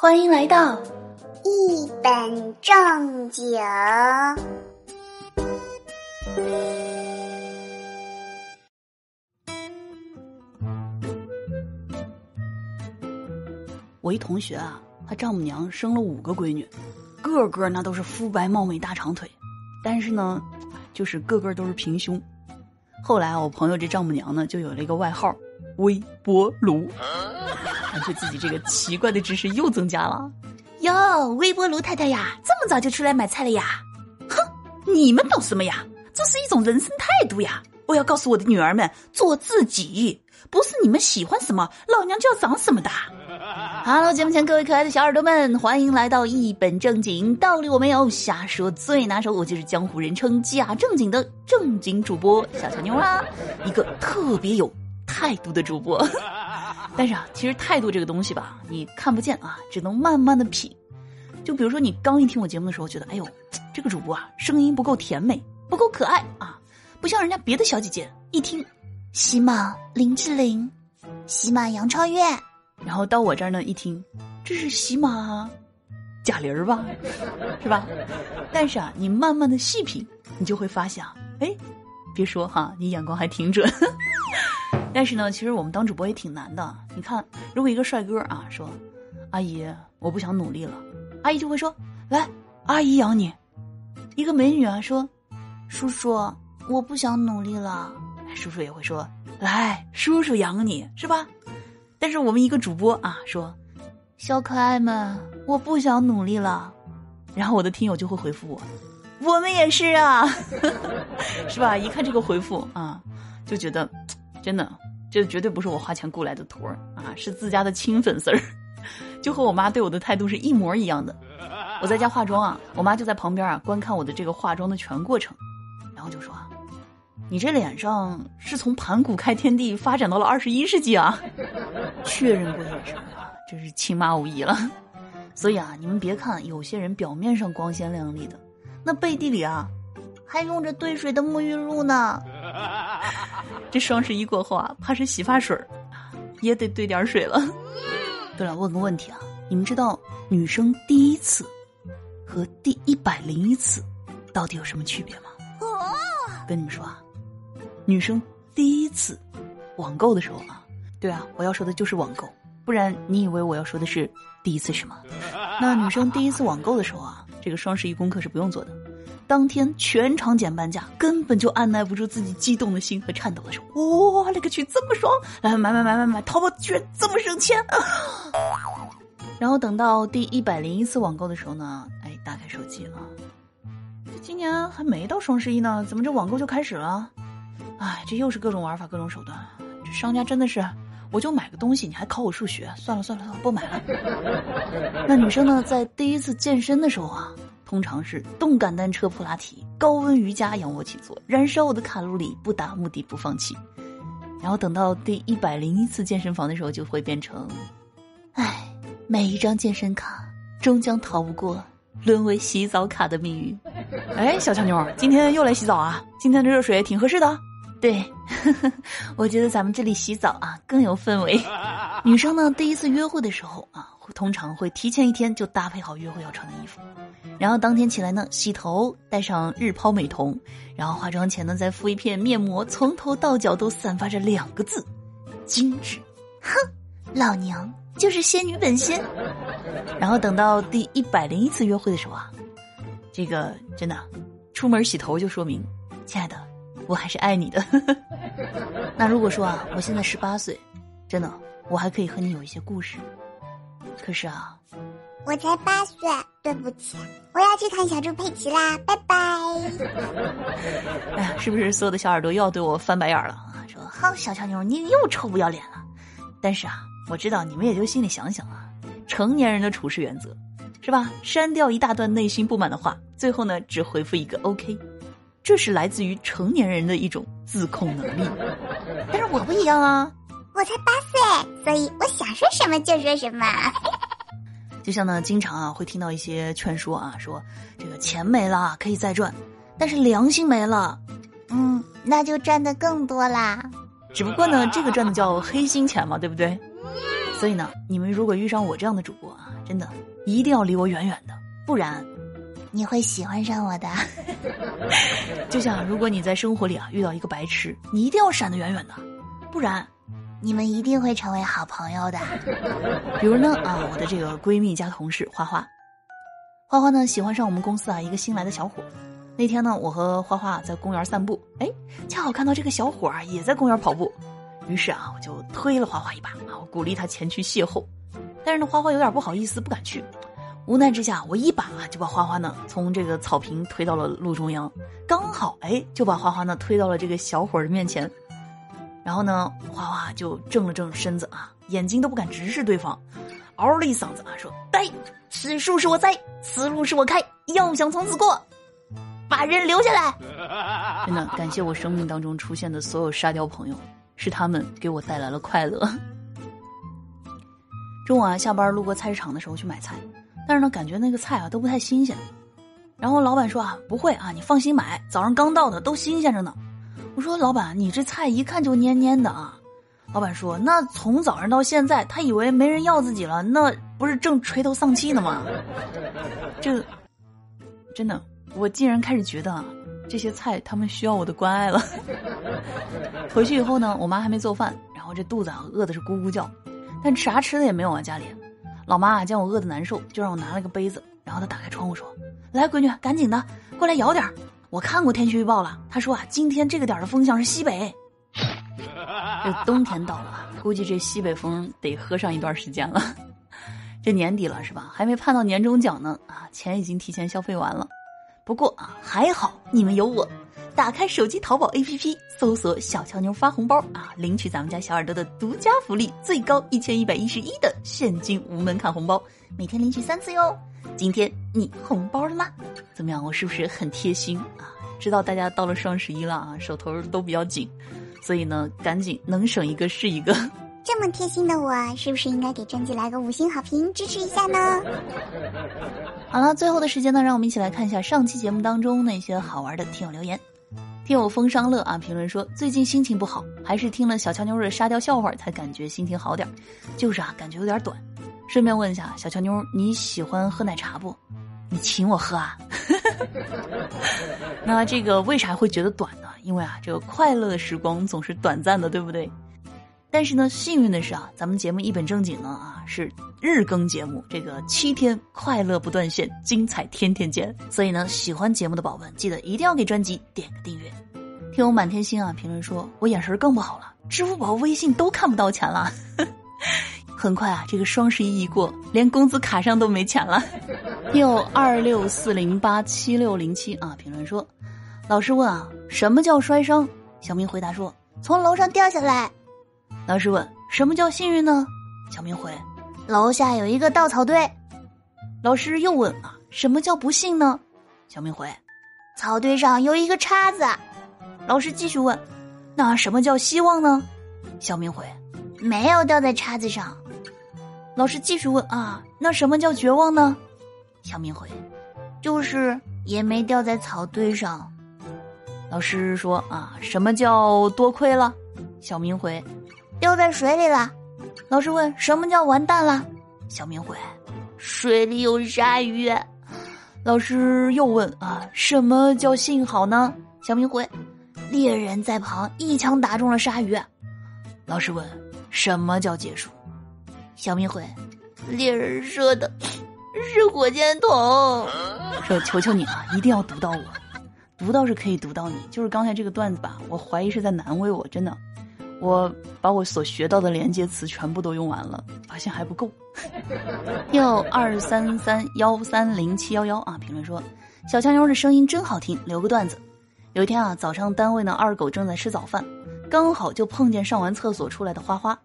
欢迎来到一本正经。我一同学啊，他丈母娘生了五个闺女，个个那都是肤白貌美大长腿，但是呢，就是个个都是平胸。后来我朋友这丈母娘呢，就有了一个外号“微波炉”，感觉自己这个奇怪的知识又增加了。哟，微波炉太太呀，这么早就出来买菜了呀？哼，你们懂什么呀？这是一种人生态度呀！我要告诉我的女儿们，做自己，不是你们喜欢什么，老娘就要长什么的。Hello，节目前各位可爱的小耳朵们，欢迎来到一本正经，道理我没有，瞎说最拿手，我就是江湖人称假正经的正经主播小乔妞啊，一个特别有态度的主播。但是啊，其实态度这个东西吧，你看不见啊，只能慢慢的品。就比如说，你刚一听我节目的时候，觉得哎呦，这个主播啊，声音不够甜美，不够可爱啊，不像人家别的小姐姐，一听喜马林志玲，喜马杨超越。然后到我这儿呢，一听，这是喜马贾玲儿吧，是吧？但是啊，你慢慢的细品，你就会发现，哎，别说哈，你眼光还挺准。但是呢，其实我们当主播也挺难的。你看，如果一个帅哥啊说：“阿姨，我不想努力了。”阿姨就会说：“来，阿姨养你。”一个美女啊说：“叔叔，我不想努力了。”叔叔也会说：“来，叔叔养你，是吧？”但是我们一个主播啊说：“小可爱们，我不想努力了。”然后我的听友就会回复我：“我们也是啊，是吧？”一看这个回复啊，就觉得真的，这绝对不是我花钱雇来的托儿啊，是自家的亲粉丝儿，就和我妈对我的态度是一模一样的。我在家化妆啊，我妈就在旁边啊观看我的这个化妆的全过程，然后就说。你这脸上是从盘古开天地发展到了二十一世纪啊？确认过眼神啊，真是亲妈无疑了。所以啊，你们别看有些人表面上光鲜亮丽的，那背地里啊，还用着兑水的沐浴露呢。这双十一过后啊，怕是洗发水也得兑点水了。对了，问个问题啊，你们知道女生第一次和第一百零一次到底有什么区别吗？跟你们说啊。女生第一次网购的时候啊，对啊，我要说的就是网购，不然你以为我要说的是第一次什么？那女生第一次网购的时候啊，这个双十一功课是不用做的，当天全场减半价，根本就按耐不住自己激动的心和颤抖的手。我勒个去这么爽！来买买买买买，淘宝居然这么省钱！然后等到第一百零一次网购的时候呢，哎，打开手机了，这今年还没到双十一呢，怎么这网购就开始了？哎，这又是各种玩法，各种手段。这商家真的是，我就买个东西，你还考我数学？算了算了算了，不买了。那女生呢，在第一次健身的时候啊，通常是动感单车、普拉提、高温瑜伽、仰卧起坐，燃烧我的卡路里，不达目的不放弃。然后等到第一百零一次健身房的时候，就会变成，哎，每一张健身卡终将逃不过沦为洗澡卡的命运。哎，小强妞，今天又来洗澡啊？今天的热水挺合适的。对呵呵，我觉得咱们这里洗澡啊更有氛围。女生呢，第一次约会的时候啊，通常会提前一天就搭配好约会要穿的衣服，然后当天起来呢，洗头，戴上日抛美瞳，然后化妆前呢，再敷一片面膜，从头到脚都散发着两个字：精致。哼，老娘就是仙女本仙。然后等到第一百零一次约会的时候啊，这个真的，出门洗头就说明，亲爱的。我还是爱你的。那如果说啊，我现在十八岁，真的，我还可以和你有一些故事。可是啊，我才八岁，对不起，我要去看小猪佩奇啦，拜拜。哎呀，是不是所有的小耳朵又要对我翻白眼了啊？说好小强妞，你又臭不要脸了。但是啊，我知道你们也就心里想想啊，成年人的处事原则，是吧？删掉一大段内心不满的话，最后呢，只回复一个 OK。这是来自于成年人的一种自控能力，但是我不一样啊，我才八岁，所以我想说什么就说什么。就像呢，经常啊会听到一些劝说啊，说这个钱没了可以再赚，但是良心没了，嗯，那就赚的更多啦。只不过呢，这个赚的叫黑心钱嘛，对不对？所以呢，你们如果遇上我这样的主播啊，真的一定要离我远远的，不然你会喜欢上我的。就像如果你在生活里啊遇到一个白痴，你一定要闪得远远的，不然你们一定会成为好朋友的。比如呢啊，我的这个闺蜜加同事花花，花花呢喜欢上我们公司啊一个新来的小伙。那天呢，我和花花在公园散步，哎，恰好看到这个小伙啊也在公园跑步，于是啊我就推了花花一把啊，我鼓励他前去邂逅。但是呢，花花有点不好意思，不敢去。无奈之下，我一把就把花花呢从这个草坪推到了路中央，刚好哎就把花花呢推到了这个小伙的面前。然后呢，花花就正了正身子啊，眼睛都不敢直视对方，嗷了一嗓子啊说：“呆，此树是我栽，此路是我开，要想从此过，把人留下来。”真的感谢我生命当中出现的所有沙雕朋友，是他们给我带来了快乐。中午啊，下班路过菜市场的时候去买菜。但是呢，感觉那个菜啊都不太新鲜。然后老板说啊，不会啊，你放心买，早上刚到的，都新鲜着呢。我说老板，你这菜一看就蔫蔫的啊。老板说，那从早上到现在，他以为没人要自己了，那不是正垂头丧气呢吗？这真的，我竟然开始觉得啊，这些菜他们需要我的关爱了。回去以后呢，我妈还没做饭，然后这肚子啊饿的是咕咕叫，但啥吃的也没有啊，家里。老妈啊，见我饿得难受，就让我拿了个杯子，然后她打开窗户说：“来，闺女，赶紧的过来舀点儿。我看过天气预报了，她说啊，今天这个点的风向是西北。这冬天到了，估计这西北风得喝上一段时间了。这年底了是吧？还没盼到年终奖呢啊，钱已经提前消费完了。不过啊，还好你们有我。”打开手机淘宝 APP，搜索“小乔妞发红包”啊，领取咱们家小耳朵的独家福利，最高一千一百一十一的现金无门槛红包，每天领取三次哟。今天你红包了吗？怎么样？我是不是很贴心啊？知道大家到了双十一了啊，手头都比较紧，所以呢，赶紧能省一个是一个。这么贴心的我，是不是应该给专辑来个五星好评，支持一下呢？好了，最后的时间呢，让我们一起来看一下上期节目当中那些好玩的听友留言。听友风商乐啊，评论说最近心情不好，还是听了小乔妞的沙雕笑话才感觉心情好点就是啊，感觉有点短。顺便问一下小乔妞，你喜欢喝奶茶不？你请我喝啊。那这个为啥会觉得短呢？因为啊，这个快乐的时光总是短暂的，对不对？但是呢，幸运的是啊，咱们节目一本正经呢啊，是日更节目，这个七天快乐不断线，精彩天天见。所以呢，喜欢节目的宝宝们，记得一定要给专辑点个订阅。听我满天星啊，评论说我眼神更不好了，支付宝、微信都看不到钱了。很快啊，这个双十一一过，连工资卡上都没钱了。又二六四零八七六零七啊，评论说，老师问啊，什么叫摔伤？小明回答说，从楼上掉下来。老师问：“什么叫幸运呢？”小明回：“楼下有一个稻草堆。”老师又问：“啊，什么叫不幸呢？”小明回：“草堆上有一个叉子。”老师继续问：“那什么叫希望呢？”小明回：“没有掉在叉子上。”老师继续问：“啊，那什么叫绝望呢？”小明回：“就是也没掉在草堆上。”老师说：“啊，什么叫多亏了？”小明回。掉在水里了，老师问：“什么叫完蛋了？”小明回：“水里有鲨鱼。”老师又问：“啊，什么叫幸好呢？”小明回：“猎人在旁一枪打中了鲨鱼。”老师问：“什么叫结束？”小明回：“猎人射的是火箭筒。”说：“求求你了，一定要读到我，读到是可以读到你，就是刚才这个段子吧？我怀疑是在难为我，真的。”我把我所学到的连接词全部都用完了，发现还不够。又二三三幺三零七幺幺啊！评论说小强妞的声音真好听，留个段子。有一天啊，早上单位呢，二狗正在吃早饭，刚好就碰见上完厕所出来的花花。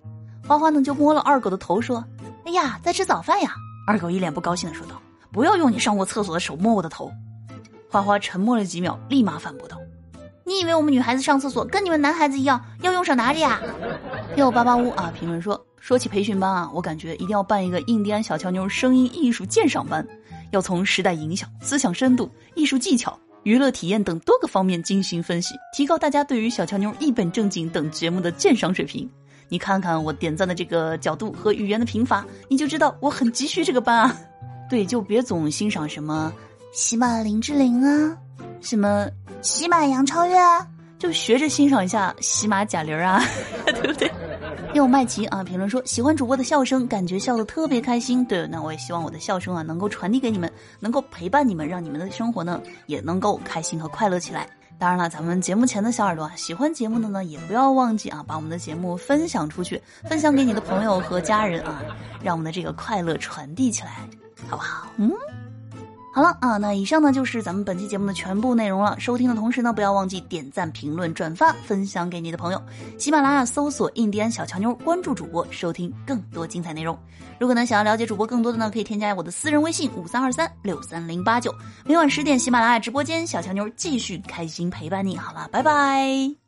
花花呢就摸了二狗的头说：“哎呀，在吃早饭呀！”二狗一脸不高兴的说道：“不要用你上过厕所的手摸我的头。”花花沉默了几秒，立马反驳道。你以为我们女孩子上厕所跟你们男孩子一样要用手拿着呀？六八八五啊，评论说说起培训班啊，我感觉一定要办一个印第安小乔妞声音艺术鉴赏班，要从时代影响、思想深度、艺术技巧、娱乐体验等多个方面进行分析，提高大家对于小乔妞一本正经等节目的鉴赏水平。你看看我点赞的这个角度和语言的贫乏，你就知道我很急需这个班啊。对，就别总欣赏什么喜马林志玲啊，什么喜马杨超越，就学着欣赏一下喜马贾玲啊，对不对？有麦琪啊，评论说喜欢主播的笑声，感觉笑得特别开心。对，那我也希望我的笑声啊，能够传递给你们，能够陪伴你们，让你们的生活呢也能够开心和快乐起来。当然了，咱们节目前的小耳朵啊，喜欢节目的呢，也不要忘记啊，把我们的节目分享出去，分享给你的朋友和家人啊，让我们的这个快乐传递起来，好不好？嗯。好了啊，那以上呢就是咱们本期节目的全部内容了。收听的同时呢，不要忘记点赞、评论、转发、分享给你的朋友。喜马拉雅搜索“印第安小乔妞”，关注主播，收听更多精彩内容。如果呢想要了解主播更多的呢，可以添加我的私人微信五三二三六三零八九。每晚十点，喜马拉雅直播间，小乔妞继续开心陪伴你。好了，拜拜。